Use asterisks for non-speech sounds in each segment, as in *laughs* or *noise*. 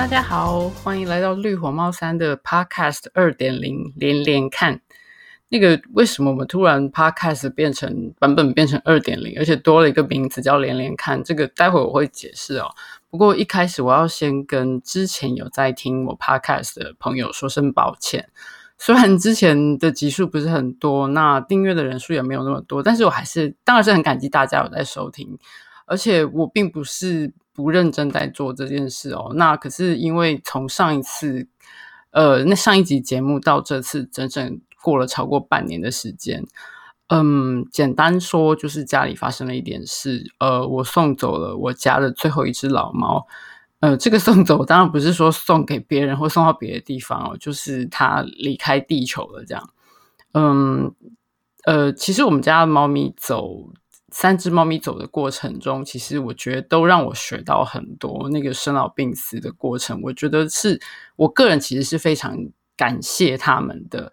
大家好，欢迎来到绿火猫三的 Podcast 二点零连连看。那个为什么我们突然 Podcast 变成版本变成二点零，而且多了一个名字叫连连看？这个待会我会解释哦。不过一开始我要先跟之前有在听我 Podcast 的朋友说声抱歉。虽然之前的集数不是很多，那订阅的人数也没有那么多，但是我还是当然是很感激大家有在收听，而且我并不是不认真在做这件事哦。那可是因为从上一次，呃，那上一集节目到这次，整整过了超过半年的时间。嗯，简单说就是家里发生了一点事，呃，我送走了我家的最后一只老猫，呃，这个送走当然不是说送给别人或送到别的地方哦，就是它离开地球了这样。嗯，呃，其实我们家的猫咪走，三只猫咪走的过程中，其实我觉得都让我学到很多。那个生老病死的过程，我觉得是我个人其实是非常感谢他们的。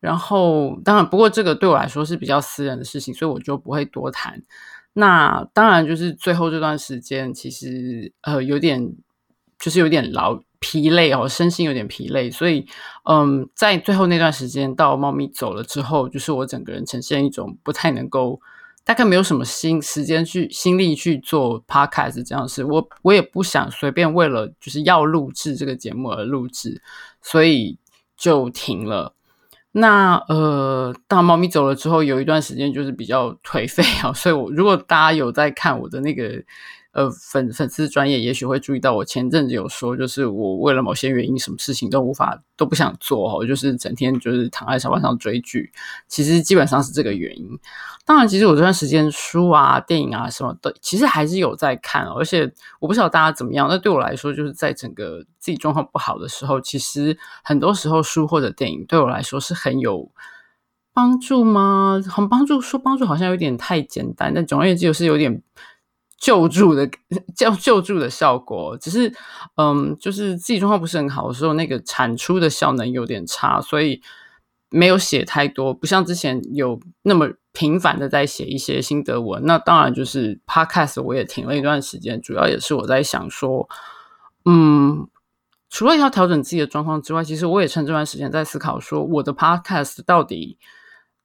然后，当然，不过这个对我来说是比较私人的事情，所以我就不会多谈。那当然，就是最后这段时间，其实呃有点就是有点劳疲累哦，身心有点疲累。所以，嗯，在最后那段时间，到猫咪走了之后，就是我整个人呈现一种不太能够，大概没有什么心时间去心力去做 podcast 这样事。我我也不想随便为了就是要录制这个节目而录制，所以就停了。那呃，大猫咪走了之后，有一段时间就是比较颓废啊，所以我如果大家有在看我的那个呃粉粉丝专业，也许会注意到我前阵子有说，就是我为了某些原因，什么事情都无法都不想做哦，就是整天就是躺在沙发上追剧，其实基本上是这个原因。当然，其实我这段时间书啊、电影啊什么的，其实还是有在看，而且我不知道大家怎么样。那对我来说，就是在整个自己状况不好的时候，其实很多时候书或者电影对我来说是很有帮助吗？很帮助，说帮助好像有点太简单，但总而言之就是有点救助的 *laughs* 叫救助的效果。只是，嗯，就是自己状况不是很好的时候，那个产出的效能有点差，所以。没有写太多，不像之前有那么频繁的在写一些心得文。那当然就是 Podcast 我也停了一段时间，主要也是我在想说，嗯，除了要调整自己的状况之外，其实我也趁这段时间在思考说，我的 Podcast 到底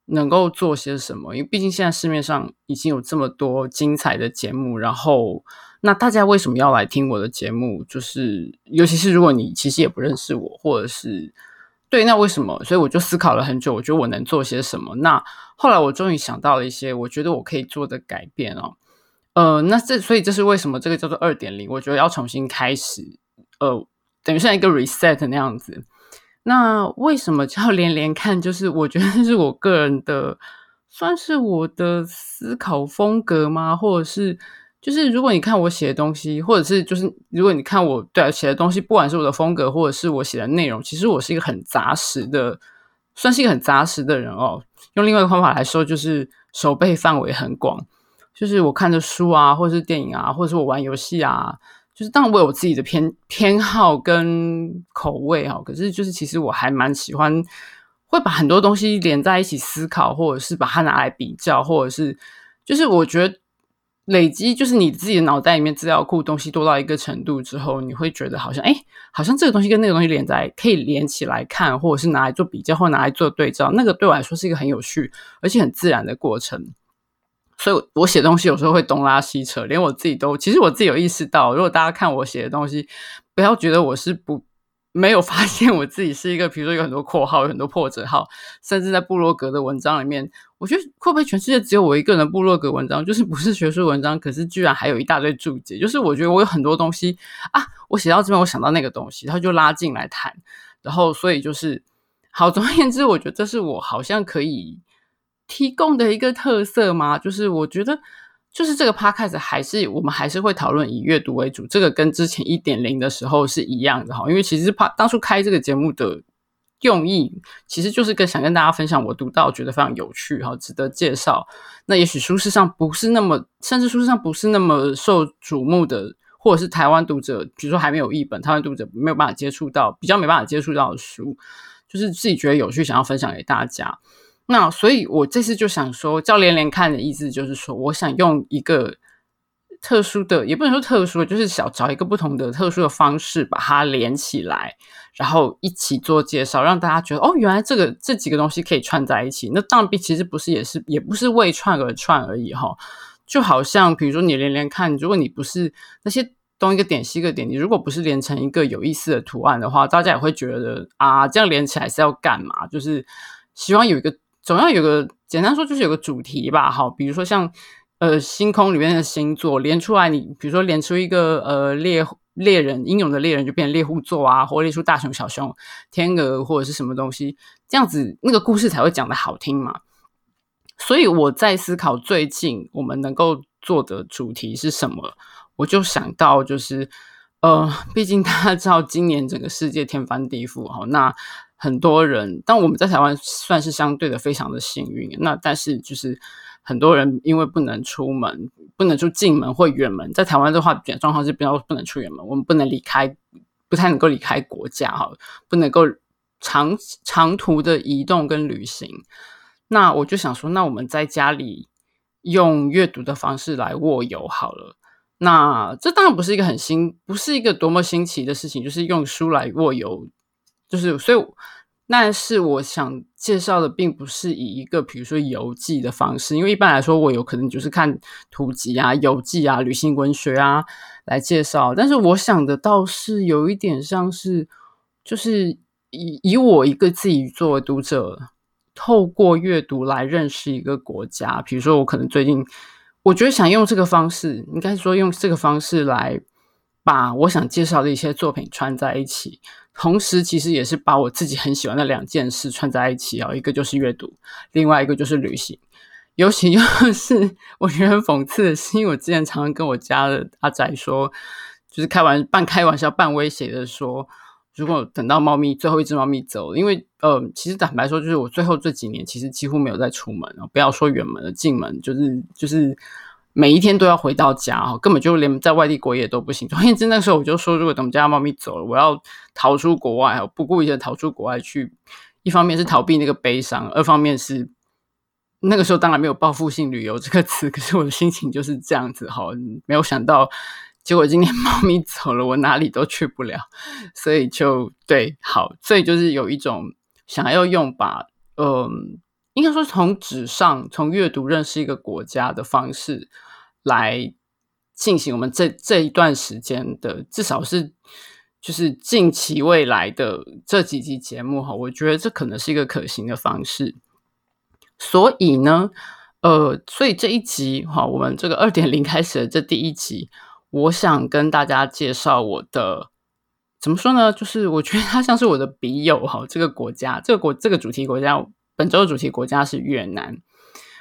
能够做些什么？因为毕竟现在市面上已经有这么多精彩的节目，然后那大家为什么要来听我的节目？就是尤其是如果你其实也不认识我，或者是。对，那为什么？所以我就思考了很久，我觉得我能做些什么。那后来我终于想到了一些，我觉得我可以做的改变哦。呃，那这所以这是为什么这个叫做二点零？我觉得要重新开始，呃，等于像一个 reset 那样子。那为什么叫 *laughs* 连连看？就是我觉得是我个人的，算是我的思考风格吗？或者是？就是如果你看我写的东西，或者是就是如果你看我对写的东西，不管是我的风格，或者是我写的内容，其实我是一个很杂食的，算是一个很杂食的人哦。用另外一个方法来说，就是手背范围很广。就是我看的书啊，或者是电影啊，或者是我玩游戏啊，就是当然我有自己的偏偏好跟口味哈、哦。可是就是其实我还蛮喜欢，会把很多东西连在一起思考，或者是把它拿来比较，或者是就是我觉得。累积就是你自己的脑袋里面资料库东西多到一个程度之后，你会觉得好像哎，好像这个东西跟那个东西连在，可以连起来看，或者是拿来做比较，或拿来做对照。那个对我来说是一个很有趣而且很自然的过程。所以我写东西有时候会东拉西扯，连我自己都，其实我自己有意识到，如果大家看我写的东西，不要觉得我是不。没有 *laughs* 发现我自己是一个，比如说有很多括号，有很多破折号，甚至在部落格的文章里面，我觉得会不会全世界只有我一个人的部落格文章，就是不是学术文章，可是居然还有一大堆注解，就是我觉得我有很多东西啊，我写到这边，我想到那个东西，他就拉进来谈，然后所以就是好，总而言之，我觉得这是我好像可以提供的一个特色嘛，就是我觉得。就是这个 podcast 还是我们还是会讨论以阅读为主，这个跟之前一点零的时候是一样的哈。因为其实怕当初开这个节目的用意，其实就是跟想跟大家分享我读到觉得非常有趣哈，值得介绍。那也许书市上不是那么，甚至书市上不是那么受瞩目的，或者是台湾读者，比如说还没有译本，台湾读者没有办法接触到，比较没办法接触到的书，就是自己觉得有趣，想要分享给大家。那所以，我这次就想说，叫连连看的意思就是说，我想用一个特殊的，也不能说特殊，就是想找一个不同的特殊的方式把它连起来，然后一起做介绍，让大家觉得哦，原来这个这几个东西可以串在一起。那当然，其实不是，也是也不是为串而串而已哈。就好像比如说你连连看，如果你不是那些东一个点西一个点，你如果不是连成一个有意思的图案的话，大家也会觉得啊，这样连起来是要干嘛？就是希望有一个，总要有个，简单说就是有个主题吧。好，比如说像。呃，星空里面的星座连出来，你比如说连出一个呃猎猎人英勇的猎人，就变成猎户座啊，或列出大熊、小熊、天鹅或者是什么东西，这样子那个故事才会讲得好听嘛。所以我在思考最近我们能够做的主题是什么，我就想到就是呃，毕竟大家知道今年整个世界天翻地覆哈，那很多人，但我们在台湾算是相对的非常的幸运，那但是就是。很多人因为不能出门，不能出近门或远门，在台湾的话，状况是比较不能出远门，我们不能离开，不太能够离开国家哈，不能够长长途的移动跟旅行。那我就想说，那我们在家里用阅读的方式来卧游好了。那这当然不是一个很新，不是一个多么新奇的事情，就是用书来卧游，就是所以。但是我想介绍的并不是以一个比如说游记的方式，因为一般来说我有可能就是看图集啊、游记啊、旅行文学啊来介绍。但是我想的倒是有一点像是，就是以以我一个自己作为读者，透过阅读来认识一个国家。比如说我可能最近，我觉得想用这个方式，应该说用这个方式来把我想介绍的一些作品串在一起。同时，其实也是把我自己很喜欢的两件事串在一起啊，一个就是阅读，另外一个就是旅行。尤其 *laughs* 又是我觉得很讽刺的是，因为我之前常常跟我家的阿仔说，就是开玩半开玩笑半威胁的说，如果等到猫咪最后一只猫咪走，因为呃，其实坦白说，就是我最后这几年其实几乎没有再出门啊，不要说远门了，进门就是就是。每一天都要回到家哈，根本就连在外地过夜都不行。*laughs* 总而言之，那时候我就说，如果等我们家猫咪走了，我要逃出国外，不顾一切逃出国外去。一方面是逃避那个悲伤，二方面是那个时候当然没有报复性旅游这个词，*laughs* 可是我的心情就是这样子哈。没有想到，结果今天猫咪走了，我哪里都去不了，所以就对，好，所以就是有一种想要用把嗯，应该说从纸上从阅读认识一个国家的方式。来进行我们这这一段时间的，至少是就是近期未来的这几集节目哈，我觉得这可能是一个可行的方式。所以呢，呃，所以这一集哈，我们这个二点零开始的这第一集，我想跟大家介绍我的，怎么说呢？就是我觉得它像是我的笔友哈，这个国家，这个国这个主题国家，本周的主题国家是越南。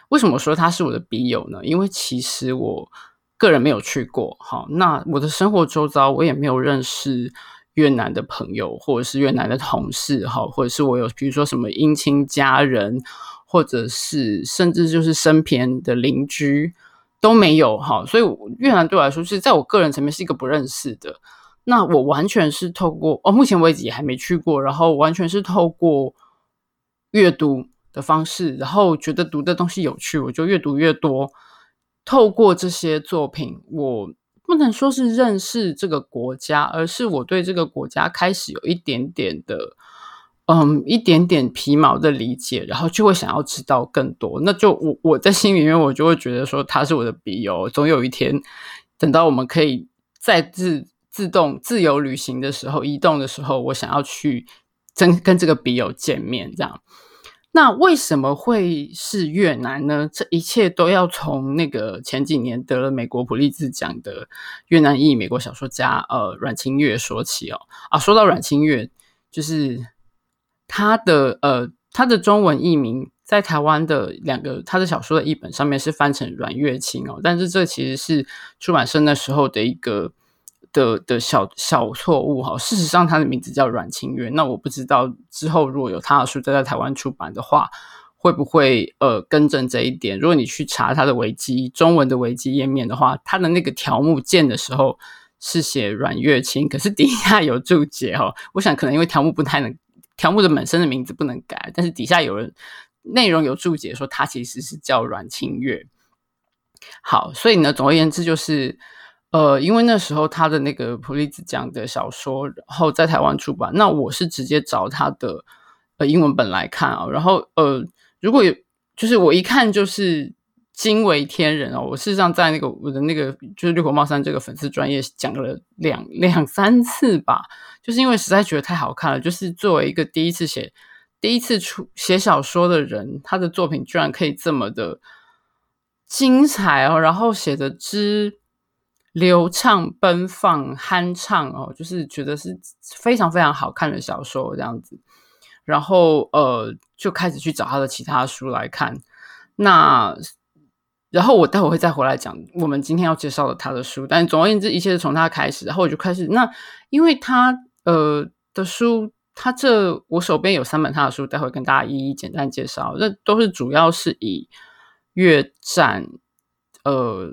为什么说他是我的笔友呢？因为其实我个人没有去过，好，那我的生活周遭我也没有认识越南的朋友，或者是越南的同事，哈，或者是我有比如说什么姻亲家人，或者是甚至就是身边的邻居都没有，哈，所以越南对我来说是在我个人层面是一个不认识的。那我完全是透过哦，目前为止也还没去过，然后完全是透过阅读的方式，然后觉得读的东西有趣，我就越读越多。透过这些作品，我不能说是认识这个国家，而是我对这个国家开始有一点点的，嗯，一点点皮毛的理解，然后就会想要知道更多。那就我我在心里面，我就会觉得说他是我的笔友。总有一天，等到我们可以再自自动自由旅行的时候，移动的时候，我想要去跟跟这个笔友见面，这样。那为什么会是越南呢？这一切都要从那个前几年得了美国普利兹奖的越南裔美国小说家呃阮清越说起哦啊，说到阮清越，就是他的呃他的中文译名在台湾的两个他的小说的译本上面是翻成阮越清哦，但是这其实是出版社那时候的一个。的的小小错误哈，事实上他的名字叫阮清月。那我不知道之后如果有他的书再在台湾出版的话，会不会呃更正这一点？如果你去查他的维基中文的维基页面的话，他的那个条目见的时候是写阮月清，可是 *laughs* 底下有注解哈。我想可能因为条目不太能，条目的本身的名字不能改，但是底下有人内容有注解说他其实是叫阮清月。好，所以呢，总而言之就是，呃，因为那时候他的那个普利兹奖的小说，然后在台湾出版，那我是直接找他的呃英文本来看啊，然后呃，如果有，就是我一看就是惊为天人哦，我事实上在那个我的那个就是绿火帽山这个粉丝专业讲了两两三次吧，就是因为实在觉得太好看了，就是作为一个第一次写第一次出写小说的人，他的作品居然可以这么的。精彩哦，然后写的之流畅、奔放、酣畅哦，就是觉得是非常非常好看的小说这样子。然后呃，就开始去找他的其他书来看。那然后我待会会再回来讲我们今天要介绍的他的书。但总而言之，一切是从他开始。然后我就开始那，因为他呃的书，他这我手边有三本他的书，待会跟大家一一简单介绍。那都是主要是以。越战，呃，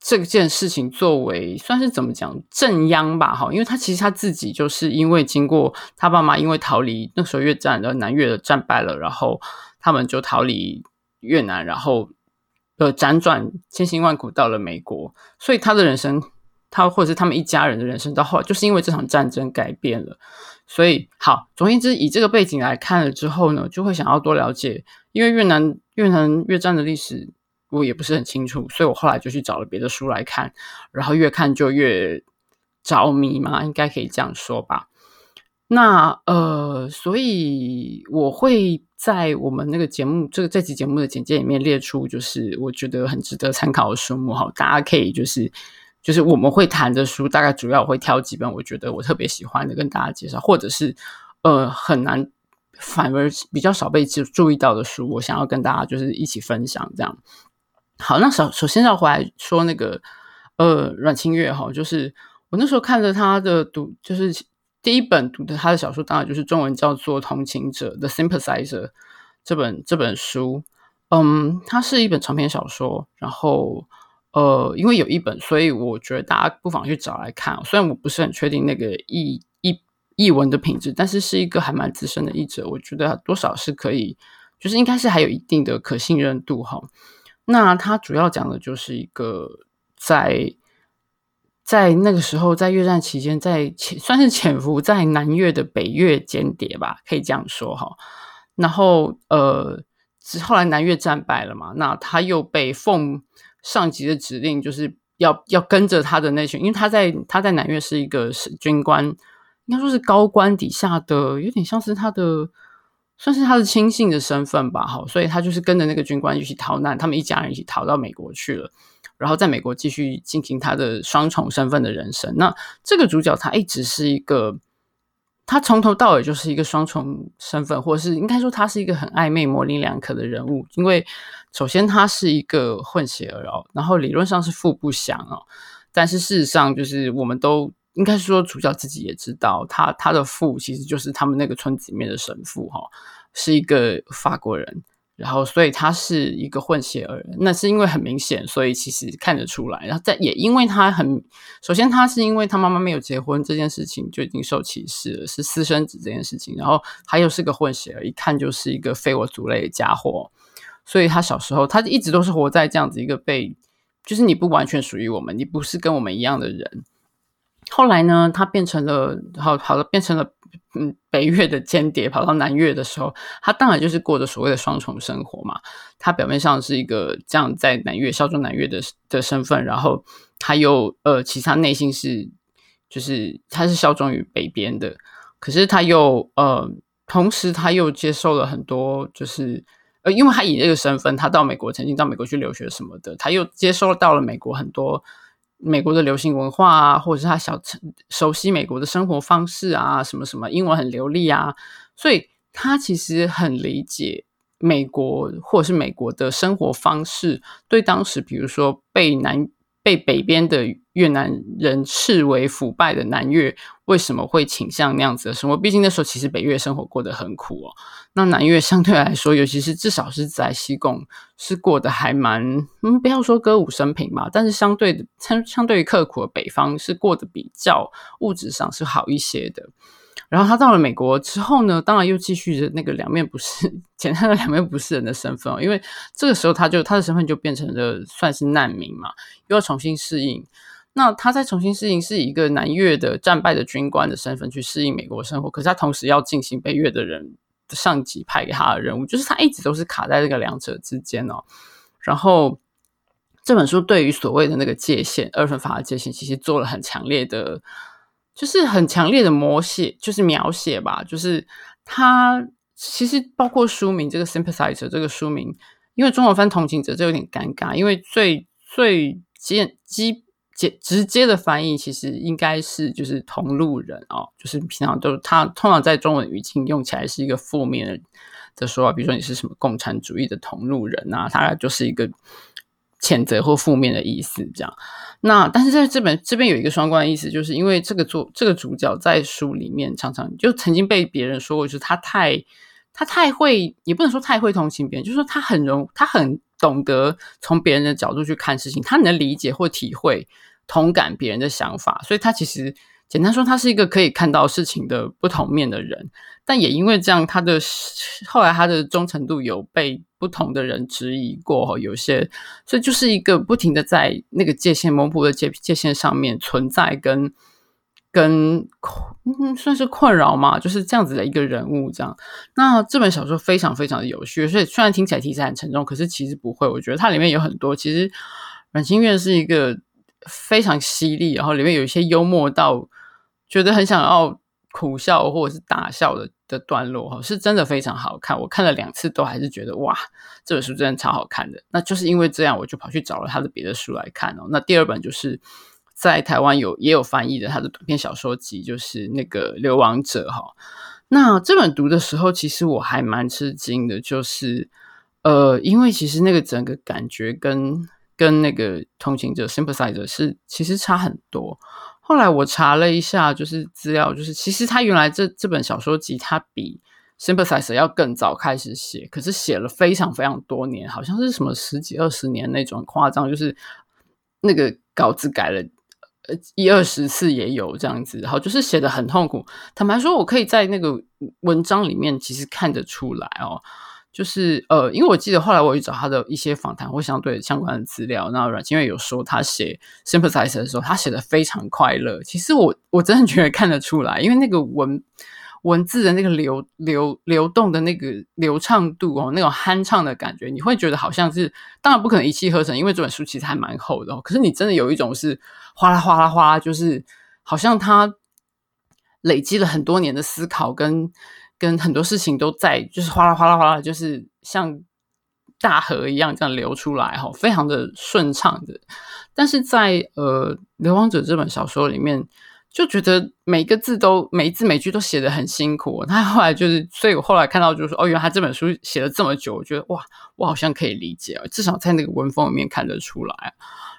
这件事情作为算是怎么讲正央吧，哈，因为他其实他自己就是因为经过他爸妈因为逃离那时候越战，然后南越的战败了，然后他们就逃离越南，然后呃辗转千辛万苦到了美国，所以他的人生，他或者是他们一家人的人生到后来就是因为这场战争改变了，所以好，总而言之，以这个背景来看了之后呢，就会想要多了解。因为越南越南越战的历史我也不是很清楚，所以我后来就去找了别的书来看，然后越看就越着迷嘛，应该可以这样说吧。那呃，所以我会在我们那个节目这个这期节目的简介里面列出，就是我觉得很值得参考的书目哈，大家可以就是就是我们会谈的书，大概主要我会挑几本我觉得我特别喜欢的跟大家介绍，或者是呃很难。反而比较少被注注意到的书，我想要跟大家就是一起分享这样。好，那首首先要回来说那个呃阮清越哈，就是我那时候看着他的读，就是第一本读的他的小说，当然就是中文叫做《同情者》The Sympathizer 这本这本书。嗯，它是一本长篇小说，然后呃，因为有一本，所以我觉得大家不妨去找来看。虽然我不是很确定那个译译。译文的品质，但是是一个还蛮资深的译者，我觉得多少是可以，就是应该是还有一定的可信任度哈。那他主要讲的就是一个在在那个时候在越战期间，在潜算是潜伏在南越的北越间谍吧，可以这样说哈。然后呃，后来南越战败了嘛，那他又被奉上级的指令，就是要要跟着他的那群，因为他在他在南越是一个是军官。应该说是高官底下的，有点像是他的，算是他的亲信的身份吧。好，所以他就是跟着那个军官一起逃难，他们一家人一起逃到美国去了，然后在美国继续进行他的双重身份的人生。那这个主角他一直是一个，他从头到尾就是一个双重身份，或者是应该说他是一个很暧昧、模棱两可的人物。因为首先他是一个混血儿哦，然后理论上是富不祥哦，但是事实上就是我们都。应该是说，主角自己也知道，他他的父其实就是他们那个村子里面的神父哈，是一个法国人，然后所以他是一个混血儿，那是因为很明显，所以其实看得出来。然后在也因为他很，首先他是因为他妈妈没有结婚这件事情就已经受歧视了，是私生子这件事情，然后他又是个混血儿，一看就是一个非我族类的家伙，所以他小时候他一直都是活在这样子一个被，就是你不完全属于我们，你不是跟我们一样的人。后来呢，他变成了好好的变成了嗯北越的间谍，跑到南越的时候，他当然就是过着所谓的双重生活嘛。他表面上是一个这样在南越效忠南越的的身份，然后他又呃，其实他内心是就是他是效忠于北边的，可是他又呃，同时他又接受了很多就是呃，因为他以这个身份，他到美国曾经到美国去留学什么的，他又接收到了美国很多。美国的流行文化啊，或者是他小城熟悉美国的生活方式啊，什么什么英文很流利啊，所以他其实很理解美国或者是美国的生活方式，对当时比如说被南。被北边的越南人视为腐败的南越，为什么会倾向那样子的生活？毕竟那时候其实北越生活过得很苦哦。那南越相对来说，尤其是至少是在西贡，是过得还蛮……嗯，不要说歌舞升平吧，但是相对的，相相对于刻苦的北方，是过得比较物质上是好一些的。然后他到了美国之后呢，当然又继续着那个两面不是 *laughs* 简单的两面不是人的身份哦，因为这个时候他就他的身份就变成了算是难民嘛，又要重新适应。那他在重新适应是以一个南越的战败的军官的身份去适应美国生活，可是他同时要进行北越的人的上级派给他的任务，就是他一直都是卡在这个两者之间哦。然后这本书对于所谓的那个界限，二分法的界限，其实做了很强烈的。就是很强烈的描写，就是描写吧。就是他其实包括书名这个 “sympathizer” 这个书名，因为中文翻“同情者”这有点尴尬。因为最最基基直接的翻译，其实应该是就是同路人哦。就是平常都他通常在中文语境用起来是一个负面的说法，比如说你是什么共产主义的同路人啊，他就是一个。谴责或负面的意思，这样。那但是在这本这边有一个双关的意思，就是因为这个作这个主角在书里面常常就曾经被别人说过，就是他太他太会，也不能说太会同情别人，就是说他很容他很懂得从别人的角度去看事情，他能理解或体会同感别人的想法，所以他其实。简单说，他是一个可以看到事情的不同面的人，但也因为这样，他的后来他的忠诚度有被不同的人质疑过，有些，所以就是一个不停的在那个界限模糊的界界限上面存在跟，跟困嗯算是困扰嘛，就是这样子的一个人物。这样，那这本小说非常非常的有趣，所以虽然听起来题材很沉重，可是其实不会，我觉得它里面有很多，其实阮清月是一个非常犀利，然后里面有一些幽默到。觉得很想要苦笑或者是大笑的的段落哈，是真的非常好看。我看了两次都还是觉得哇，这本书真的超好看的。那就是因为这样，我就跑去找了他的别的书来看哦。那第二本就是在台湾有也有翻译的他的短篇小说集，就是那个《流亡者》哈。那这本读的时候，其实我还蛮吃惊的，就是呃，因为其实那个整个感觉跟跟那个同情者 sympathizer 是其实差很多。后来我查了一下，就是资料，就是其实他原来这这本小说集，他比《Sympathizer》要更早开始写，可是写了非常非常多年，好像是什么十几二十年那种夸张，就是那个稿子改了一二十次也有这样子，然后就是写得很痛苦。坦白说，我可以在那个文章里面其实看得出来哦。就是呃，因为我记得后来我去找他的一些访谈或相对相关的资料，那阮清月有说他写《Sympathizer》的时候，他写的非常快乐。其实我我真的觉得看得出来，因为那个文文字的那个流流流动的那个流畅度哦，那种酣畅的感觉，你会觉得好像是，当然不可能一气呵成，因为这本书其实还蛮厚的。可是你真的有一种是哗啦哗啦哗啦，就是好像他累积了很多年的思考跟。跟很多事情都在，就是哗啦哗啦哗啦，就是像大河一样这样流出来哈，非常的顺畅的。但是在呃《流亡者》这本小说里面，就觉得每个字都每一字每句都写得很辛苦。他后来就是，所以我后来看到就是说，哦，原来他这本书写了这么久，我觉得哇，我好像可以理解，至少在那个文风里面看得出来。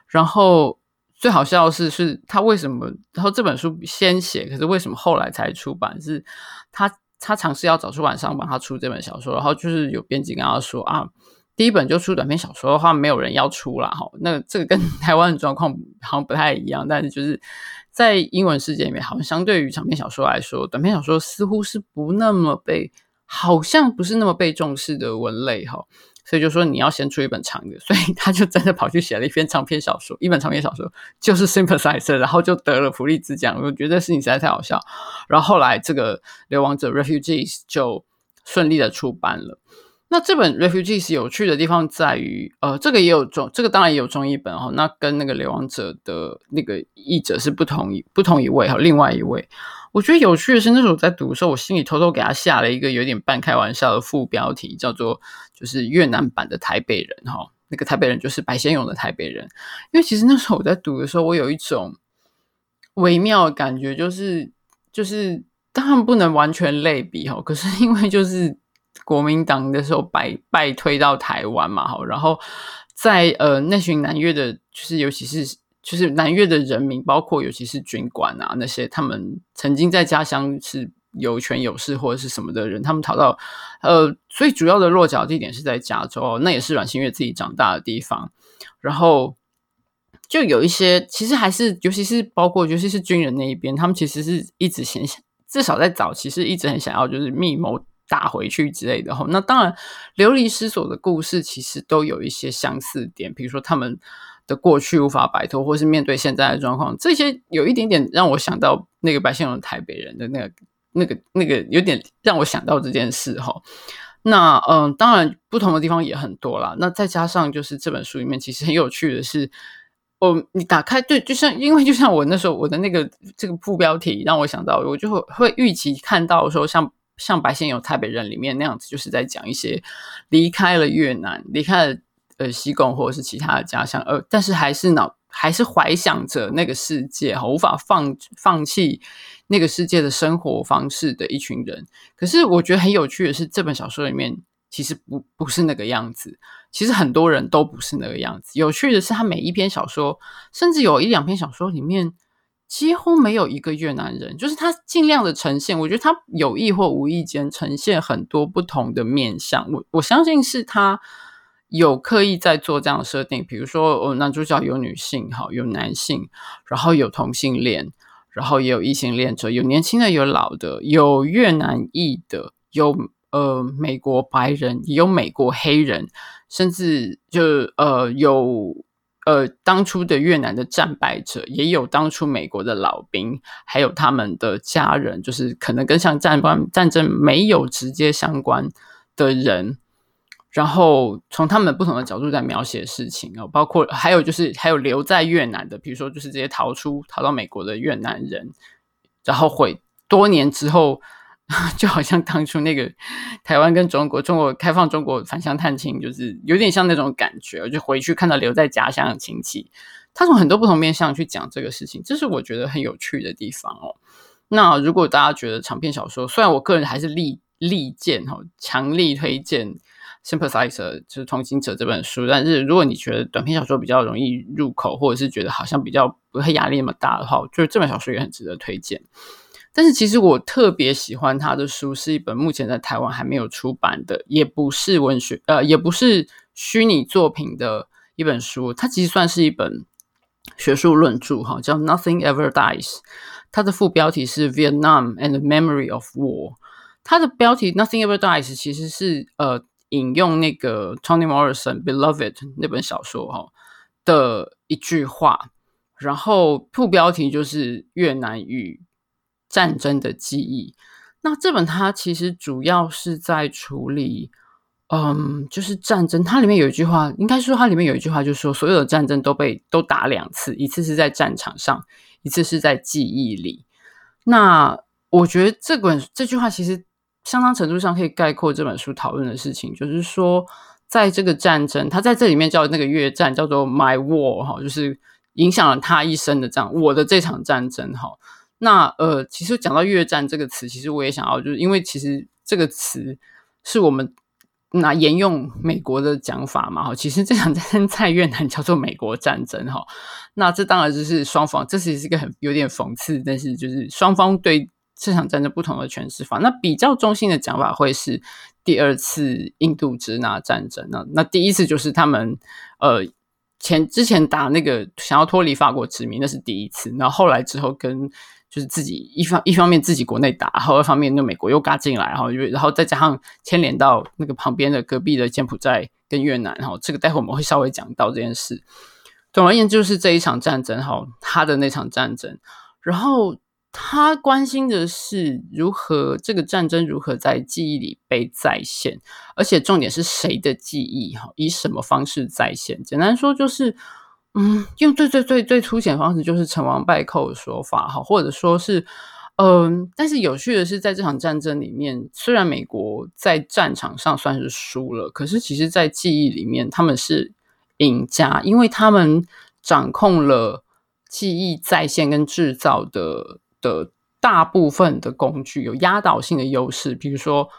然后最好笑的是，是他为什么？然后这本书先写，可是为什么后来才出版？是他。他尝试要找出版商帮他出这本小说，然后就是有编辑跟他说啊，第一本就出短篇小说的话，没有人要出了哈。那这个跟 *laughs* 台湾的状况好像不太一样，但是就是在英文世界里面，好像相对于长篇小说来说，短篇小说似乎是不那么被，好像不是那么被重视的文类哈。所以就说你要先出一本长的，所以他就真的跑去写了一篇长篇小说，一本长篇小说就是《Sympathizer》，然后就得了普利兹奖。我觉得这事情实在太好笑。然后后来这个《流亡者》（Refugees） 就顺利的出版了。那这本《Refugees》有趣的地方在于，呃，这个也有中，这个当然也有中译本哦。那跟那个《流亡者》的那个译者是不同一不同一位哈，另外一位。我觉得有趣的是，那时候我在读的时候，我心里偷偷给他下了一个有点半开玩笑的副标题，叫做“就是越南版的台北人”哈。那个台北人就是白先勇的台北人。因为其实那时候我在读的时候，我有一种微妙的感觉，就是就是当然不能完全类比哈，可是因为就是国民党的时候败败退到台湾嘛哈，然后在呃那群南越的，就是尤其是。就是南越的人民，包括尤其是军官啊，那些他们曾经在家乡是有权有势或者是什么的人，他们逃到呃，最主要的落脚地点是在加州，那也是阮新月自己长大的地方。然后就有一些，其实还是，尤其是包括尤其是军人那一边，他们其实是一直想至少在早期是一直很想要就是密谋打回去之类的哈。那当然，流离失所的故事其实都有一些相似点，比如说他们的过去无法摆脱，或是面对现在的状况，这些有一点点让我想到那个白先勇台北人的那个那个那个有点让我想到这件事哈。那嗯，当然不同的地方也很多啦。那再加上就是这本书里面其实很有趣的是。哦，你打开对，就像因为就像我那时候我的那个这个副标题让我想到，我就会会预期看到说像像白先勇台北人里面那样子，就是在讲一些离开了越南，离开了呃西贡或者是其他的家乡，呃，但是还是脑还是怀想着那个世界哈，无法放放弃那个世界的生活方式的一群人。可是我觉得很有趣的是，这本小说里面。其实不不是那个样子，其实很多人都不是那个样子。有趣的是，他每一篇小说，甚至有一两篇小说里面，几乎没有一个越南人。就是他尽量的呈现，我觉得他有意或无意间呈现很多不同的面向。我我相信是他有刻意在做这样的设定。比如说，哦，男主角有女性，哈，有男性，然后有同性恋，然后也有异性恋者，有年轻的，有老的，有越南裔的，有。呃，美国白人也有美国黑人，甚至就呃有呃当初的越南的战败者，也有当初美国的老兵，还有他们的家人，就是可能跟像战关战争没有直接相关的人，然后从他们不同的角度在描写事情哦，包括还有就是还有留在越南的，比如说就是这些逃出逃到美国的越南人，然后会多年之后。*laughs* 就好像当初那个台湾跟中国，中国开放中国返乡探亲，就是有点像那种感觉。就回去看到留在家乡的亲戚，他从很多不同面向去讲这个事情，这是我觉得很有趣的地方哦。那如果大家觉得长篇小说，虽然我个人还是力力荐哈，强力推荐《Sympathizer》就是同情者这本书，但是如果你觉得短篇小说比较容易入口，或者是觉得好像比较不会压力那么大的话，我觉得这本小说也很值得推荐。但是其实我特别喜欢他的书，是一本目前在台湾还没有出版的，也不是文学，呃，也不是虚拟作品的一本书。它其实算是一本学术论著，哈，叫《Nothing Ever Dies》。它的副标题是《Vietnam and the Memory of War》。它的标题《Nothing Ever Dies》其实是呃引用那个 Toni Morrison《Beloved》那本小说哈的一句话，然后副标题就是越南语。战争的记忆。那这本它其实主要是在处理，嗯，就是战争。它里面有一句话，应该说它里面有一句话，就是说所有的战争都被都打两次，一次是在战场上，一次是在记忆里。那我觉得这本这句话其实相当程度上可以概括这本书讨论的事情，就是说，在这个战争，它在这里面叫那个越战叫做 My War 哈，就是影响了他一生的这样我的这场战争哈。那呃，其实讲到越战这个词，其实我也想要，就是因为其实这个词是我们拿沿用美国的讲法嘛，哈，其实这场战争在越南叫做美国战争，哈，那这当然就是双方，这其实是一个很有点讽刺，但是就是双方对这场战争不同的诠释法。那比较中性的讲法会是第二次印度支那战争，那那第一次就是他们呃。前之前打那个想要脱离法国殖民，那是第一次。然后后来之后跟就是自己一方一方面自己国内打，然后二方面那美国又嘎进来，然后然后再加上牵连到那个旁边的隔壁的柬埔寨跟越南，然后这个待会我们会稍微讲到这件事。总而言之，就是这一场战争哈，他的那场战争，然后。他关心的是如何这个战争如何在记忆里被再现，而且重点是谁的记忆哈，以什么方式再现？简单说就是，嗯，用最最最最粗浅方式就是成王败寇的说法哈，或者说是，嗯，但是有趣的是，在这场战争里面，虽然美国在战场上算是输了，可是其实在记忆里面他们是赢家，因为他们掌控了记忆再现跟制造的。的大部分的工具有压倒性的优势，比如说，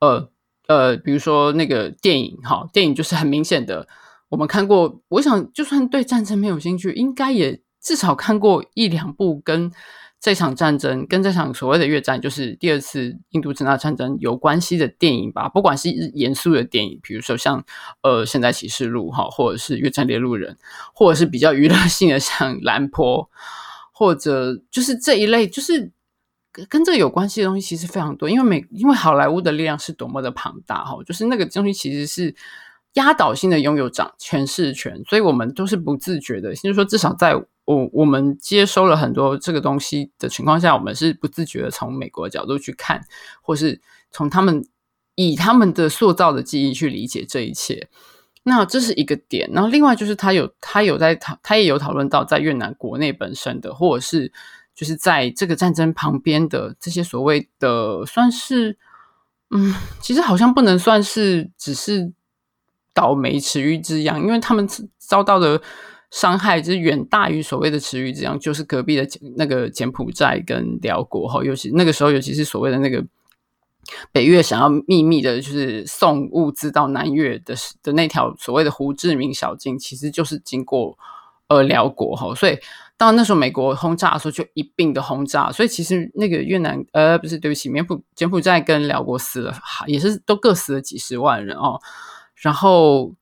呃呃，比如说那个电影，哈，电影就是很明显的，我们看过。我想，就算对战争没有兴趣，应该也至少看过一两部跟这场战争、跟这场所谓的越战，就是第二次印度支那战争有关系的电影吧。不管是严肃的电影，比如说像呃《现代启示录》哈，或者是《越战猎鹿人》，或者是比较娱乐性的像《蓝波》。或者就是这一类，就是跟这个有关系的东西其实非常多，因为美因为好莱坞的力量是多么的庞大哈，就是那个东西其实是压倒性的拥有掌权势权，所以我们都是不自觉的，就是说至少在我我们接收了很多这个东西的情况下，我们是不自觉的从美国的角度去看，或是从他们以他们的塑造的记忆去理解这一切。那这是一个点，然后另外就是他有他有在讨，他也有讨论到在越南国内本身的，或者是就是在这个战争旁边的这些所谓的，算是嗯，其实好像不能算是只是倒霉池鱼之殃，因为他们遭到的伤害就是远大于所谓的池鱼之殃，就是隔壁的那个柬埔寨跟寮国哈，尤其那个时候，尤其是所谓的那个。北越想要秘密的，就是送物资到南越的的那条所谓的胡志明小径，其实就是经过呃寮国哈，所以到那时候美国轰炸的时候就一并的轰炸，所以其实那个越南呃不是对不起，柬埔柬埔寨跟寮国死了也是都各死了几十万人哦，然后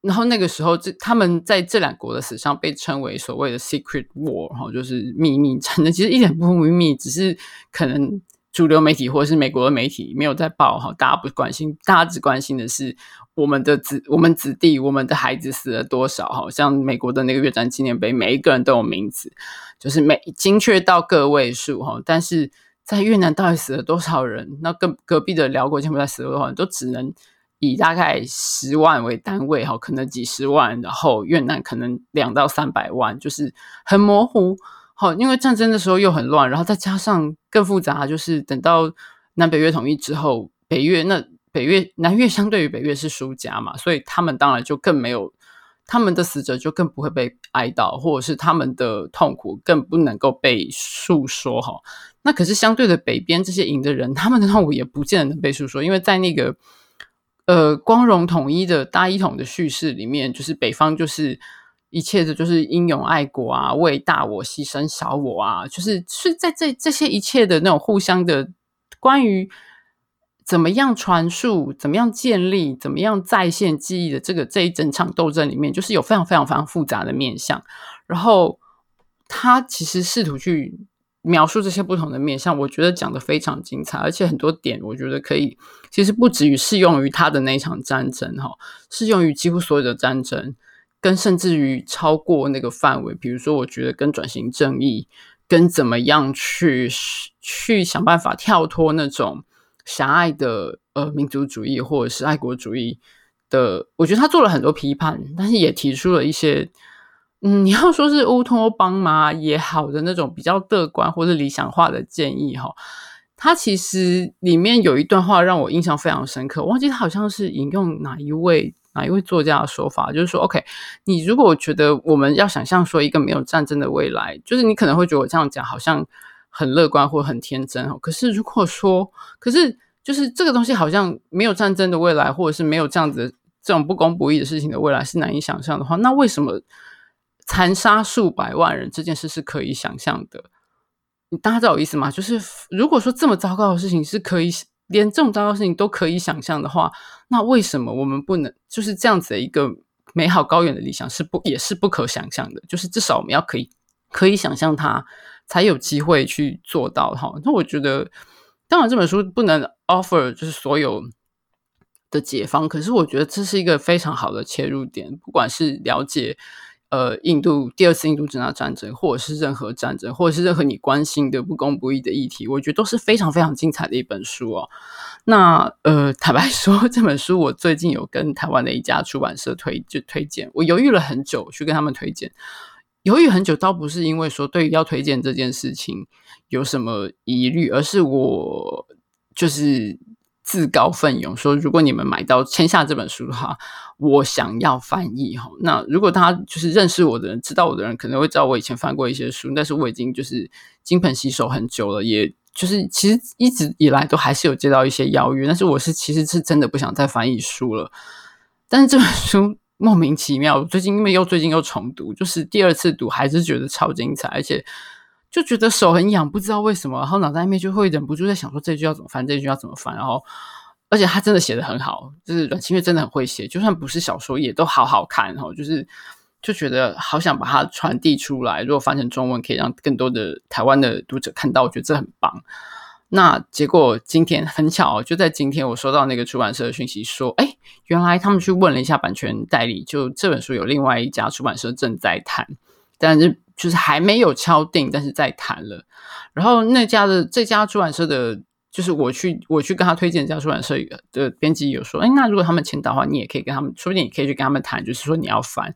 然后那个时候这他们在这两国的死伤被称为所谓的 secret war 哈，就是秘密战争，其实一点不秘密，只是可能。主流媒体或者是美国的媒体没有在报哈，大家不关心，大家只关心的是我们的子、我们子弟、我们的孩子死了多少哈。像美国的那个越战纪念碑，每一个人都有名字，就是每精确到个位数哈。但是在越南到底死了多少人？那跟隔壁的辽国柬埔寨死了多少人，都只能以大概十万为单位哈，可能几十万，然后越南可能两到三百万，就是很模糊。好，因为战争的时候又很乱，然后再加上更复杂，就是等到南北越统一之后，北越那北越南越相对于北越是输家嘛，所以他们当然就更没有他们的死者就更不会被哀悼，或者是他们的痛苦更不能够被诉说哈。那可是相对的北边这些赢的人，他们的痛苦也不见得能被诉说，因为在那个呃光荣统一的大一统的叙事里面，就是北方就是。一切的就是英勇爱国啊，为大我牺牲小我啊，就是是在这这些一切的那种互相的关于怎么样传述、怎么样建立、怎么样再现记忆的这个这一整场斗争里面，就是有非常非常非常复杂的面向。然后他其实试图去描述这些不同的面向，我觉得讲的非常精彩，而且很多点我觉得可以，其实不止于适用于他的那一场战争哈，适用于几乎所有的战争。跟甚至于超过那个范围，比如说，我觉得跟转型正义，跟怎么样去去想办法跳脱那种狭隘的呃民族主义或者是爱国主义的，我觉得他做了很多批判，但是也提出了一些，嗯，你要说是乌托邦嘛也好的那种比较乐观或者理想化的建议哈。他其实里面有一段话让我印象非常深刻，忘记他好像是引用哪一位。哪一位作家的说法，就是说，OK，你如果觉得我们要想象说一个没有战争的未来，就是你可能会觉得我这样讲好像很乐观或很天真哦。可是如果说，可是就是这个东西好像没有战争的未来，或者是没有这样子这种不公不义的事情的未来是难以想象的话，那为什么残杀数百万人这件事是可以想象的？你大家知道我意思吗？就是如果说这么糟糕的事情是可以。连这种糟糕的事情都可以想象的话，那为什么我们不能就是这样子的一个美好高远的理想是不也是不可想象的？就是至少我们要可以可以想象它，才有机会去做到哈。那我觉得，当然这本书不能 offer 就是所有的解方，可是我觉得这是一个非常好的切入点，不管是了解。呃，印度第二次印度支那战争，或者是任何战争，或者是任何你关心的不公不义的议题，我觉得都是非常非常精彩的一本书哦。那呃，坦白说，*laughs* 这本书我最近有跟台湾的一家出版社推就推荐，我犹豫了很久去跟他们推荐，犹豫很久倒不是因为说对于要推荐这件事情有什么疑虑，而是我就是。自告奋勇说：“如果你们买到签下这本书的话，我想要翻译哈。那如果大家就是认识我的人，知道我的人，可能会知道我以前翻过一些书，但是我已经就是金盆洗手很久了，也就是其实一直以来都还是有接到一些邀约，但是我是其实是真的不想再翻译书了。但是这本书莫名其妙，最近因为又最近又重读，就是第二次读还是觉得超精彩，而且。”就觉得手很痒，不知道为什么，然后脑袋里面就会忍不住在想说这句要怎么翻，这句要怎么翻，然后而且他真的写得很好，就是阮清月真的很会写，就算不是小说也都好好看，然后就是就觉得好想把它传递出来。如果翻成中文，可以让更多的台湾的读者看到，我觉得这很棒。那结果今天很巧，就在今天我收到那个出版社的讯息说，哎，原来他们去问了一下版权代理，就这本书有另外一家出版社正在谈，但是就是还没有敲定，但是在谈了。然后那家的这家出版社的，就是我去我去跟他推荐这家出版社的编辑有说，哎，那如果他们签的话，你也可以跟他们，说不定你可以去跟他们谈，就是说你要翻。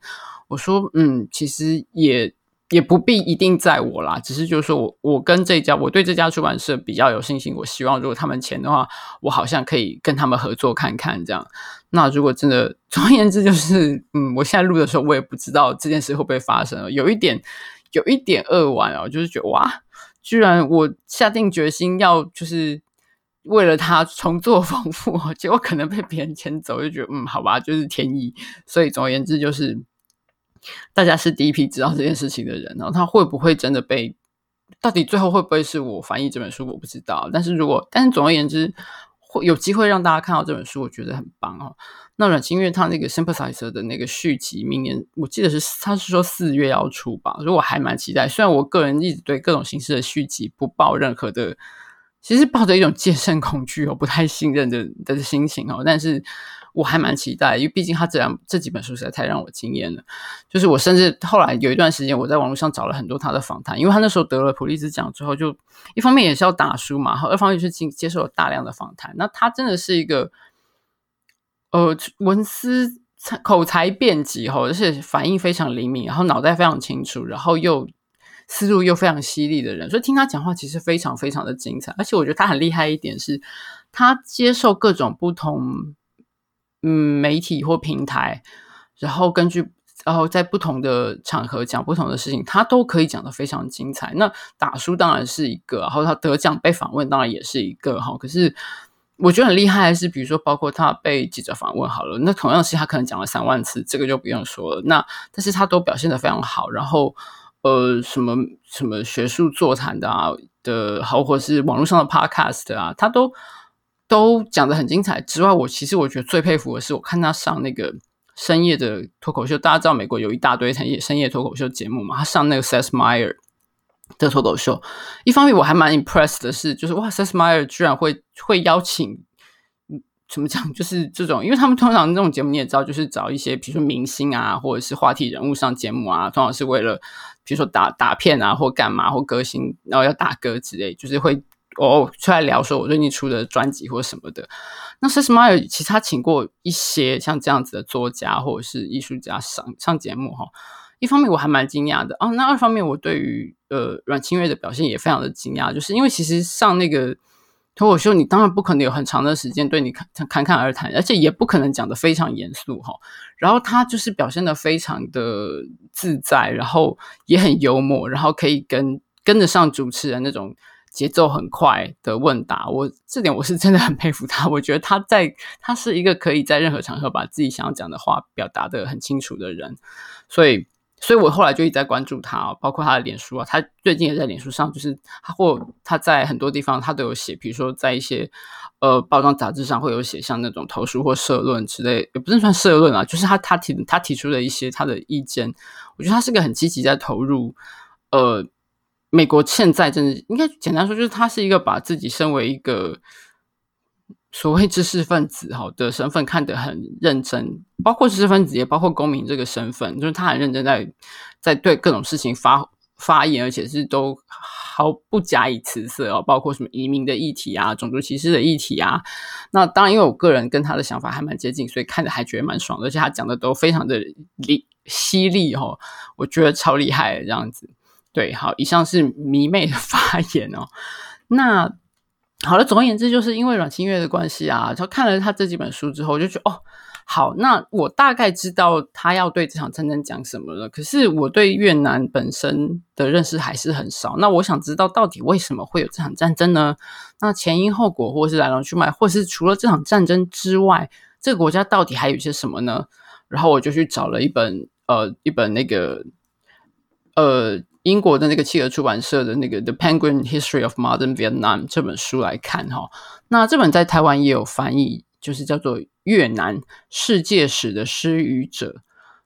我说，嗯，其实也。也不必一定在我啦，只是就是说我我跟这家我对这家出版社比较有信心，我希望如果他们签的话，我好像可以跟他们合作看看这样。那如果真的，总而言之就是，嗯，我现在录的时候我也不知道这件事会不会发生，有一点有一点扼腕哦，就是觉得哇，居然我下定决心要就是为了他重做丰富，*laughs* 结果可能被别人牵走，就觉得嗯，好吧，就是天意。所以总而言之就是。大家是第一批知道这件事情的人，然后他会不会真的被？到底最后会不会是我翻译这本书？我不知道。但是如果，但是总而言之，会有机会让大家看到这本书，我觉得很棒哦。那阮清越他那个 Sympathizer 的那个续集，明年我记得是他是说四月要出吧，所以我还蛮期待。虽然我个人一直对各种形式的续集不抱任何的，其实抱着一种 *laughs* 戒慎恐惧哦，不太信任的的心情哦，但是。我还蛮期待，因为毕竟他这两这几本书实在太让我惊艳了。就是我甚至后来有一段时间，我在网络上找了很多他的访谈，因为他那时候得了普利兹奖之后，就一方面也是要打书嘛，然后二方面是经接受了大量的访谈。那他真的是一个呃文思口才辩捷哈，而且反应非常灵敏，然后脑袋非常清楚，然后又思路又非常犀利的人。所以听他讲话其实非常非常的精彩。而且我觉得他很厉害一点是，他接受各种不同。嗯，媒体或平台，然后根据，然后在不同的场合讲不同的事情，他都可以讲得非常精彩。那打书当然是一个，然后他得奖被访问当然也是一个哈。可是我觉得很厉害是，比如说包括他被记者访问好了，那同样是他可能讲了三万次，这个就不用说了。那但是他都表现得非常好，然后呃，什么什么学术座谈的啊的，好，或是网络上的 podcast 啊，他都。都讲得很精彩之外，我其实我觉得最佩服的是，我看他上那个深夜的脱口秀。大家知道美国有一大堆深夜深夜脱口秀节目嘛？他上那个 Seth m e y e r 的脱口秀，一方面我还蛮 impressed 的是，就是哇，Seth Meyers 居然会会邀请，怎么讲？就是这种，因为他们通常这种节目你也知道，就是找一些比如说明星啊，或者是话题人物上节目啊，通常是为了比如说打打片啊，或干嘛，或歌星，然后要打歌之类，就是会。哦，出来聊说我最近出的专辑或什么的。那 s i s m y e r 其实他请过一些像这样子的作家或者是艺术家上上节目哈。一方面我还蛮惊讶的哦，那二方面我对于呃阮清越的表现也非常的惊讶，就是因为其实上那个脱口秀，你当然不可能有很长的时间对你侃侃侃而谈，而且也不可能讲得非常严肃哈。然后他就是表现得非常的自在，然后也很幽默，然后可以跟跟得上主持人那种。节奏很快的问答，我这点我是真的很佩服他。我觉得他在他是一个可以在任何场合把自己想要讲的话表达得很清楚的人，所以，所以我后来就一直在关注他，包括他的脸书啊，他最近也在脸书上，就是他或他在很多地方他都有写，比如说在一些呃包装杂志上会有写像那种投书或社论之类，也不是算社论啊，就是他他提他提出的一些他的意见，我觉得他是个很积极在投入呃。美国现在真的应该简单说，就是他是一个把自己身为一个所谓知识分子哈的身份看得很认真，包括知识分子也包括公民这个身份，就是他很认真在在对各种事情发发言，而且是都毫不假以辞色哦，包括什么移民的议题啊、种族歧视的议题啊。那当然，因为我个人跟他的想法还蛮接近，所以看着还觉得蛮爽，而且他讲的都非常的厉犀利哦，我觉得超厉害的这样子。对，好，以上是迷妹的 *laughs* 发言哦。那好了，总而言之，就是因为阮清月的关系啊，就看了他这几本书之后，我就觉得哦，好，那我大概知道他要对这场战争讲什么了。可是我对越南本身的认识还是很少。那我想知道到底为什么会有这场战争呢？那前因后果，或是来龙去脉，或是除了这场战争之外，这个国家到底还有些什么呢？然后我就去找了一本呃，一本那个呃。英国的那个企鹅出版社的那个《The Penguin History of Modern Vietnam》这本书来看哈，那这本在台湾也有翻译，就是叫做《越南世界史的失语者》，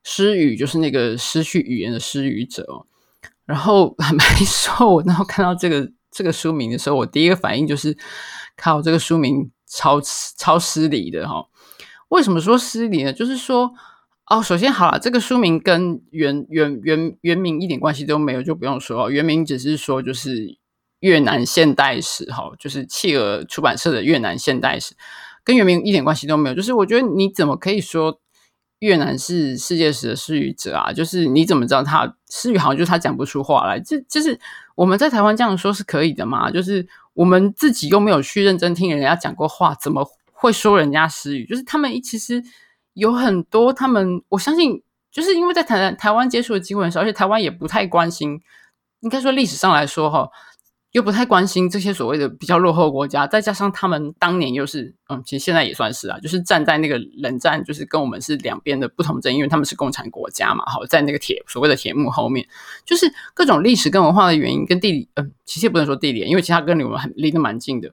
失语就是那个失去语言的失语者。然后 *laughs* 坦白说，我然后看到这个这个书名的时候，我第一个反应就是，靠，这个书名超超失礼的哈、为什么说失礼呢？就是说，哦，首先好了，这个书名跟原原原原名一点关系都没有，就不用说。原名只是说就是越南现代史哈，就是企鹅出版社的越南现代史，跟原名一点关系都没有。就是我觉得你怎么可以说？越南是世界史的失语者啊，就是你怎么知道他失语？好像就是他讲不出话来。这就是我们在台湾这样说是可以的嘛？就是我们自己又没有去认真听人家讲过话，怎么会说人家失语？就是他们其实有很多，他们我相信，就是因为在台台湾接触的机会很少，而且台湾也不太关心。应该说历史上来说，哈。又不太关心这些所谓的比较落后国家，再加上他们当年又是，嗯，其实现在也算是啊，就是站在那个冷战，就是跟我们是两边的不同阵营，因为他们是共产国家嘛，好，在那个铁所谓的铁幕后面，就是各种历史跟文化的原因跟地理，嗯，其实也不能说地理，因为其他跟我们很离得蛮近的。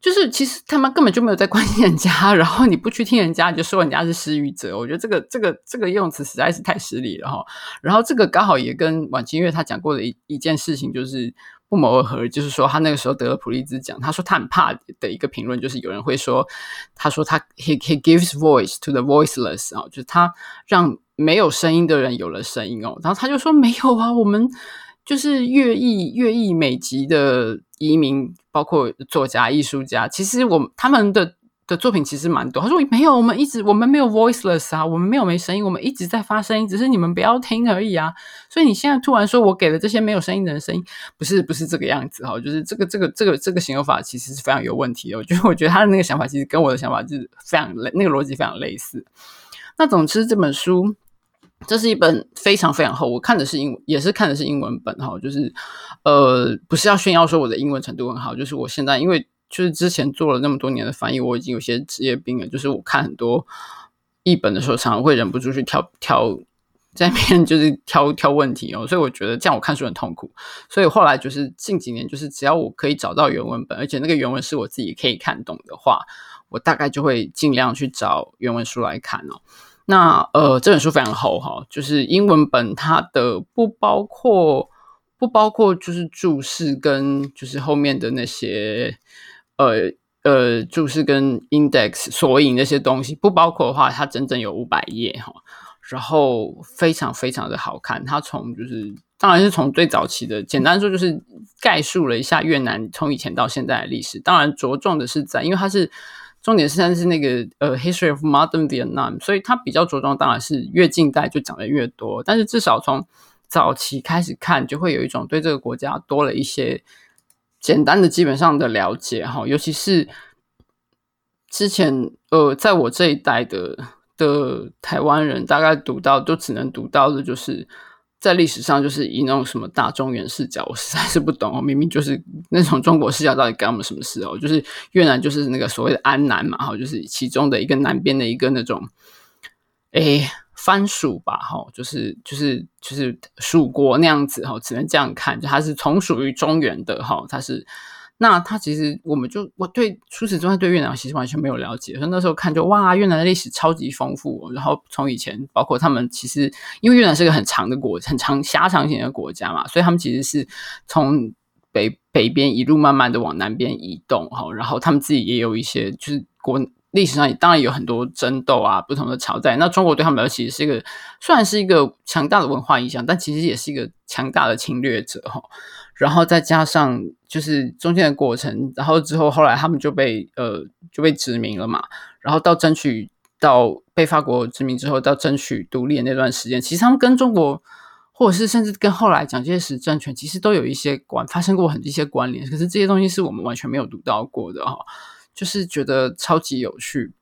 就是其实他们根本就没有在关心人家，然后你不去听人家，你就说人家是失语者，我觉得这个这个这个用词实在是太失礼了哈。然后这个刚好也跟婉清月他讲过的一一件事情，就是不谋而合，就是说他那个时候得了普利兹奖，他说他很怕的一个评论就是有人会说，他说他 he he gives voice to the voiceless 啊，就是他让没有声音的人有了声音哦。然后他就说没有啊，我们。就是乐裔、乐裔美籍的移民，包括作家、艺术家，其实我他们的的作品其实蛮多。他说没有，我们一直我们没有 voiceless 啊，我们没有没声音，我们一直在发声音，只是你们不要听而已啊。所以你现在突然说我给了这些没有声音的人声音，不是不是这个样子哈，就是这个这个这个这个形容法其实是非常有问题的。我觉得我觉得他的那个想法其实跟我的想法就是非常类，那个逻辑非常类似。那总之这本书。这是一本非常非常厚，我看的是英文，也是看的是英文本哈，就是呃，不是要炫耀说我的英文程度很好，就是我现在因为就是之前做了那么多年的翻译，我已经有些职业病了，就是我看很多译本的时候，常常会忍不住去挑挑在面，*laughs* 就是挑挑问题哦，所以我觉得这样我看书很痛苦，所以后来就是近几年，就是只要我可以找到原文本，而且那个原文是我自己可以看懂的话，我大概就会尽量去找原文书来看哦。那呃，这本书非常厚哈，就是英文本，它的不包括不包括就是注释跟就是后面的那些呃呃注释跟 index 索引那些东西不包括的话，它整整有五百页哈，然后非常非常的好看。它从就是当然是从最早期的，简单说就是概述了一下越南从以前到现在的历史，当然着重的是在，因为它是。重点是，它是那个呃，History of Modern Vietnam，所以它比较着重，当然是越近代就讲的越多。但是至少从早期开始看，就会有一种对这个国家多了一些简单的、基本上的了解哈。尤其是之前呃，在我这一代的的台湾人，大概读到都只能读到的就是。在历史上，就是以那种什么大中原视角，我实在是不懂哦。明明就是那种中国视角，到底干我们什么事哦？就是越南，就是那个所谓的安南嘛，哈，就是其中的一个南边的一个那种，诶，藩属吧，哈，就是就是就是属国那样子，哈，只能这样看，就它是从属于中原的，哈，它是。那他其实，我们就我对除此之外对越南其实完全没有了解，所以那时候看就哇，越南的历史超级丰富。然后从以前，包括他们其实，因为越南是个很长的国，很长狭长型的国家嘛，所以他们其实是从北北边一路慢慢的往南边移动哈。然后他们自己也有一些，就是国历史上也当然有很多争斗啊，不同的朝代。那中国对他们其实是一个，虽然是一个强大的文化影响，但其实也是一个强大的侵略者哈。然后再加上就是中间的过程，然后之后后来他们就被呃就被殖民了嘛，然后到争取到被法国殖民之后到争取独立的那段时间，其实他们跟中国或者是甚至跟后来蒋介石政权其实都有一些关发生过很一些关联，可是这些东西是我们完全没有读到过的哈，就是觉得超级有趣。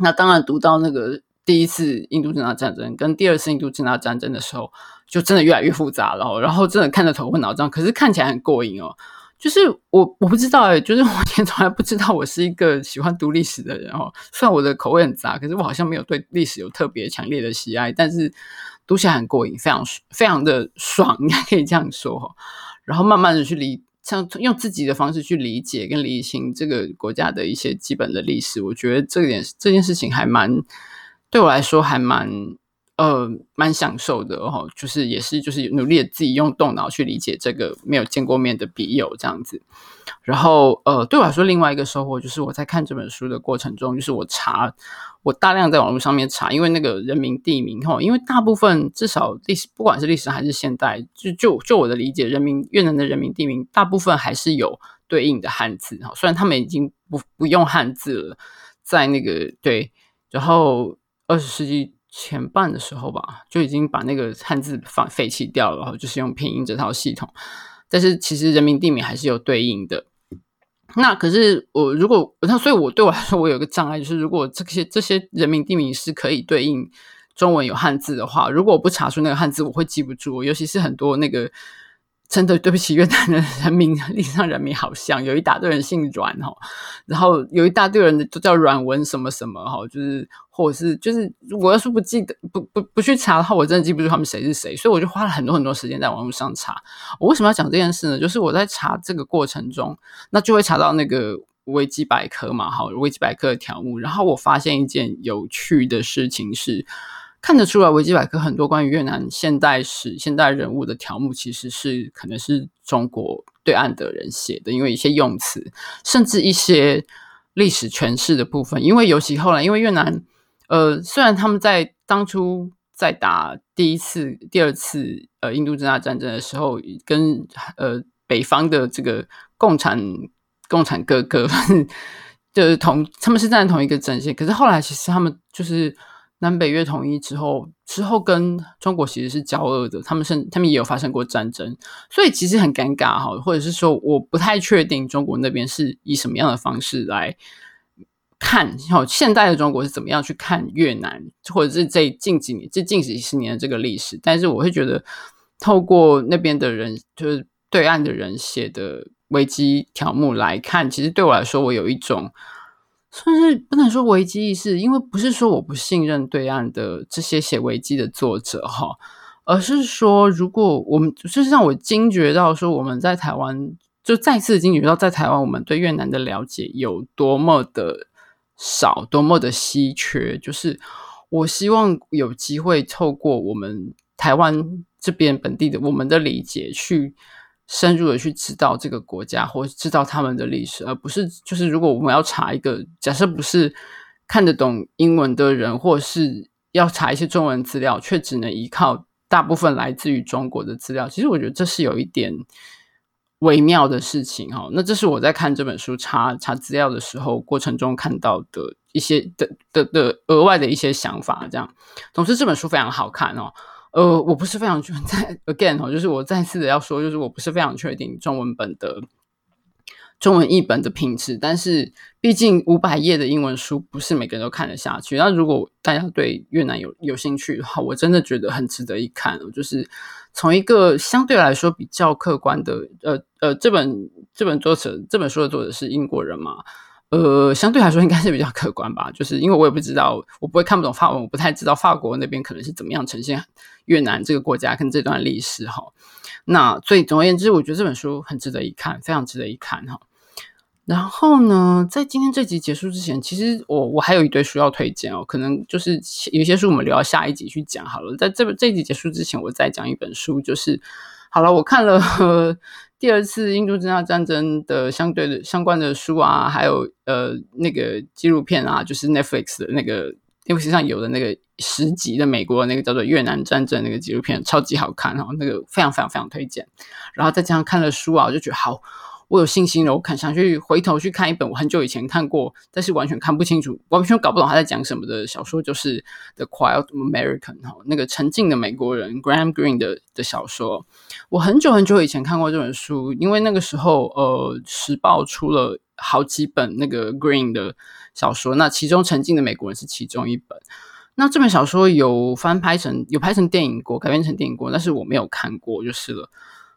那当然读到那个。第一次印度支那战争跟第二次印度支那战争的时候，就真的越来越复杂了，然后真的看得头昏脑胀，可是看起来很过瘾哦。就是我我不知道哎，就是我以前从来不知道我是一个喜欢读历史的人哦。虽然我的口味很杂，可是我好像没有对历史有特别强烈的喜爱，但是读起来很过瘾，非常非常的爽，应该可以这样说。然后慢慢的去理，像用自己的方式去理解跟理清这个国家的一些基本的历史，我觉得这点这件事情还蛮。对我来说还蛮呃蛮享受的哦，就是也是就是努力的自己用动脑去理解这个没有见过面的笔友这样子。然后呃，对我来说，另外一个收获就是我在看这本书的过程中，就是我查，我大量在网络上面查，因为那个人名地名哈，因为大部分至少历史，不管是历史还是现代，就就就我的理解，人名越南的人名地名大部分还是有对应的汉字哈，虽然他们已经不不用汉字了，在那个对，然后二十世纪前半的时候吧，就已经把那个汉字放废弃掉了，然后就是用拼音这套系统，但是其实人名地名还是有对应的。那可是我如果那所以我对我来说，我有个障碍，就是如果这些这些人名地名是可以对应中文有汉字的话，如果我不查出那个汉字，我会记不住。尤其是很多那个真的对不起，越南的人民 *laughs* 历史上人民好像有一大堆人姓阮哈，然后有一大堆人都叫阮文什么什么哈，就是或者是就是我要是不记得不不不去查的话，我真的记不住他们谁是谁，所以我就花了很多很多时间在网络上查。我为什么要讲这件事呢？就是我在查这个过程中，那就会查到那个维基百科嘛，好，维基百科的条目，然后我发现一件有趣的事情是。看得出来，维基百科很多关于越南现代史、现代人物的条目，其实是可能是中国对岸的人写的，因为一些用词，甚至一些历史诠释的部分。因为尤其后来，因为越南，呃，虽然他们在当初在打第一次、第二次呃印度支那战争的时候，跟呃北方的这个共产共产哥哥，*laughs* 就是同他们是站在同一个阵线，可是后来其实他们就是。南北越统一之后，之后跟中国其实是交恶的，他们是他们也有发生过战争，所以其实很尴尬哈，或者是说我不太确定中国那边是以什么样的方式来看，好现代的中国是怎么样去看越南，或者是这近几年这近几十年的这个历史，但是我会觉得透过那边的人，就是对岸的人写的危机条目来看，其实对我来说，我有一种。算是不能说危机意识，因为不是说我不信任对岸的这些写危机的作者哈，而是说如果我们就是让我惊觉到说我们在台湾就再次惊觉到在台湾我们对越南的了解有多么的少，多么的稀缺。就是我希望有机会透过我们台湾这边本地的我们的理解去。深入的去知道这个国家，或知道他们的历史，而不是就是如果我们要查一个假设不是看得懂英文的人，或是要查一些中文资料，却只能依靠大部分来自于中国的资料，其实我觉得这是有一点微妙的事情哈。那这是我在看这本书查查资料的时候过程中看到的一些的的的额外的一些想法。这样，总之这本书非常好看哦。呃，我不是非常确在 again 哦，就是我再次的要说，就是我不是非常确定中文本的中文译本的品质，但是毕竟五百页的英文书不是每个人都看得下去。那如果大家对越南有有兴趣的话，我真的觉得很值得一看。就是从一个相对来说比较客观的，呃呃，这本这本作者这本书的作者是英国人嘛。呃，相对来说应该是比较客观吧，就是因为我也不知道，我不会看不懂法文，我不太知道法国那边可能是怎么样呈现越南这个国家跟这段历史哈。那所以总而言之，我觉得这本书很值得一看，非常值得一看哈。然后呢，在今天这集结束之前，其实我我还有一堆书要推荐哦，可能就是有些书我们留到下一集去讲好了。在这这集结束之前，我再讲一本书，就是好了，我看了。第二次印度支那战争的相对的相关的书啊，还有呃那个纪录片啊，就是 Netflix 的那个 Netflix 上有的那个十集的美国那个叫做越南战争那个纪录片，超级好看然后，那个非常非常非常推荐。然后再加上看了书啊，我就觉得好。我有信心了，我看想去回头去看一本我很久以前看过，但是完全看不清楚，完全搞不懂他在讲什么的小说，就是《The Quiet American》哈，那个沉静的美国人 Graham Greene 的的小说。我很久很久以前看过这本书，因为那个时候呃，时报出了好几本那个 Greene 的小说，那其中《沉静的美国人》是其中一本。那这本小说有翻拍成，有拍成电影过，改编成电影过，但是我没有看过，就是了。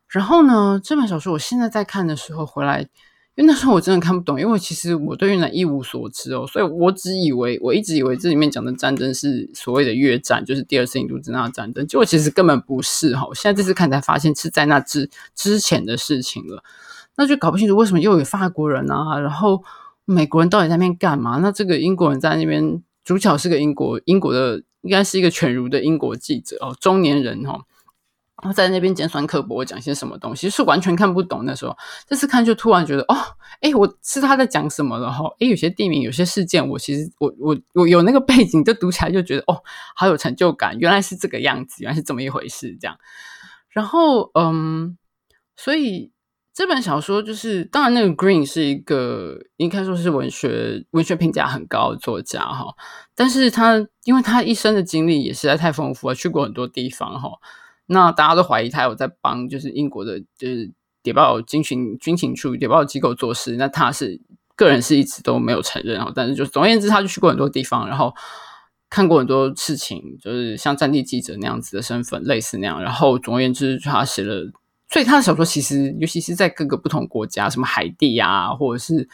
然后呢，这本小说我现在在看的时候回来，因为那时候我真的看不懂，因为其实我对越南一无所知哦，所以我只以为我一直以为这里面讲的战争是所谓的越战，就是第二次印度支那战争，结果其实根本不是哈。现在这次看才发现是在那之之前的事情了，那就搞不清楚为什么又有法国人啊，然后美国人到底在那边干嘛？那这个英国人在那边，主角是个英国英国的。应该是一个犬儒的英国记者哦，中年人哦。然后在那边尖酸刻薄我讲些什么东西，是完全看不懂。那时候这次看就突然觉得，哦，哎，我知道他在讲什么了哈。哎，有些地名，有些事件，我其实我我我有那个背景，就读起来就觉得，哦，好有成就感。原来是这个样子，原来是这么一回事，这样。然后，嗯，所以这本小说就是，当然那个 Green 是一个应该说是文学文学评价很高的作家哈，但是他因为他一生的经历也实在太丰富了，去过很多地方哈。那大家都怀疑他有在帮，就是英国的，就是谍报军情军情处谍报机构做事。那他是个人是一直都没有承认，但是就总而言之，他就去过很多地方，然后看过很多事情，就是像战地记者那样子的身份，类似那样。然后总而言之，他写了，所以他的小说其实，尤其是在各个不同国家，什么海地啊，或者是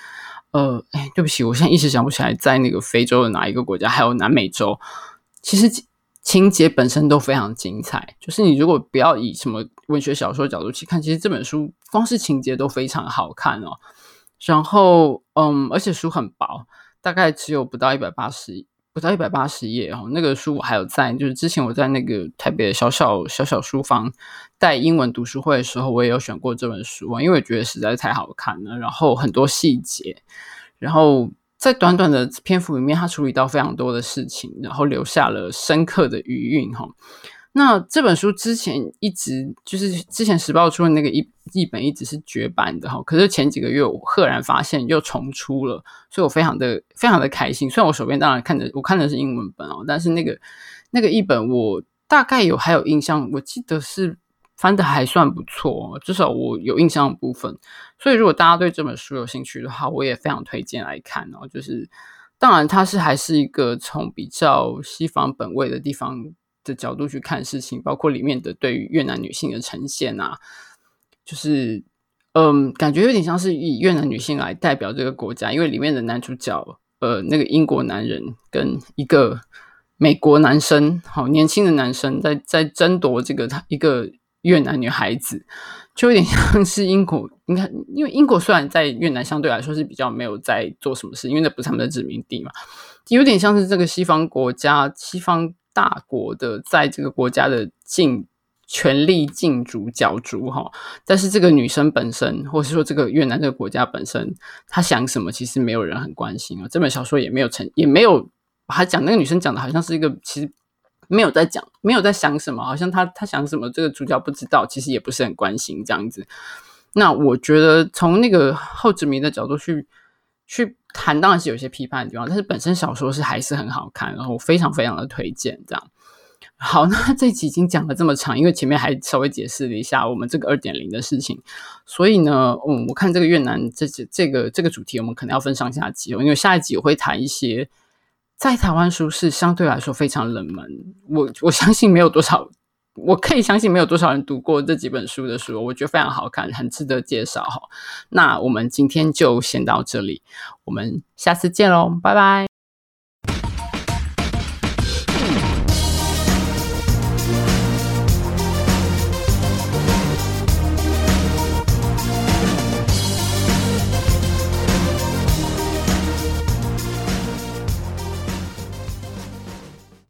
呃，哎，对不起，我现在一时想不起来，在那个非洲的哪一个国家，还有南美洲，其实。情节本身都非常精彩，就是你如果不要以什么文学小说角度去看，其实这本书光是情节都非常好看哦。然后，嗯，而且书很薄，大概只有不到一百八十，不到一百八十页哦。那个书我还有在，就是之前我在那个台北的小小小小书房带英文读书会的时候，我也有选过这本书，因为我觉得实在是太好看了，然后很多细节，然后。在短短的篇幅里面，他处理到非常多的事情，然后留下了深刻的余韵哈。那这本书之前一直就是之前时报出的那个译译本一直是绝版的哈，可是前几个月我赫然发现又重出了，所以我非常的非常的开心。虽然我手边当然看着我看的是英文本哦，但是那个那个译本我大概有还有印象，我记得是。翻得还算不错，至少我有印象的部分。所以，如果大家对这本书有兴趣的话，我也非常推荐来看哦。就是，当然它是还是一个从比较西方本位的地方的角度去看事情，包括里面的对于越南女性的呈现啊，就是，嗯，感觉有点像是以越南女性来代表这个国家，因为里面的男主角，呃，那个英国男人跟一个美国男生，好年轻的男生在在争夺这个他一个。越南女孩子就有点像是英国，你看，因为英国虽然在越南相对来说是比较没有在做什么事，因为那不是他们的殖民地嘛，有点像是这个西方国家、西方大国的在这个国家的尽权力竞逐角逐哈。但是这个女生本身，或是说这个越南这个国家本身，她想什么，其实没有人很关心啊。这本小说也没有成，也没有把她讲那个女生讲的好像是一个其实。没有在讲，没有在想什么，好像他他想什么，这个主角不知道，其实也不是很关心这样子。那我觉得从那个后殖民的角度去去谈，当然是有些批判的地方，但是本身小说是还是很好看，然后非常非常的推荐这样。好，那这集已经讲了这么长，因为前面还稍微解释了一下我们这个二点零的事情，所以呢，嗯，我看这个越南这这这个这个主题，我们可能要分上下集哦，因为下一集我会谈一些。在台湾书是相对来说非常冷门，我 *laughs* 我相信没有多少，我可以相信没有多少人读过这几本书的书，我觉得非常好看，很值得介绍哈。那我们今天就先到这里，我们下次见喽，拜拜。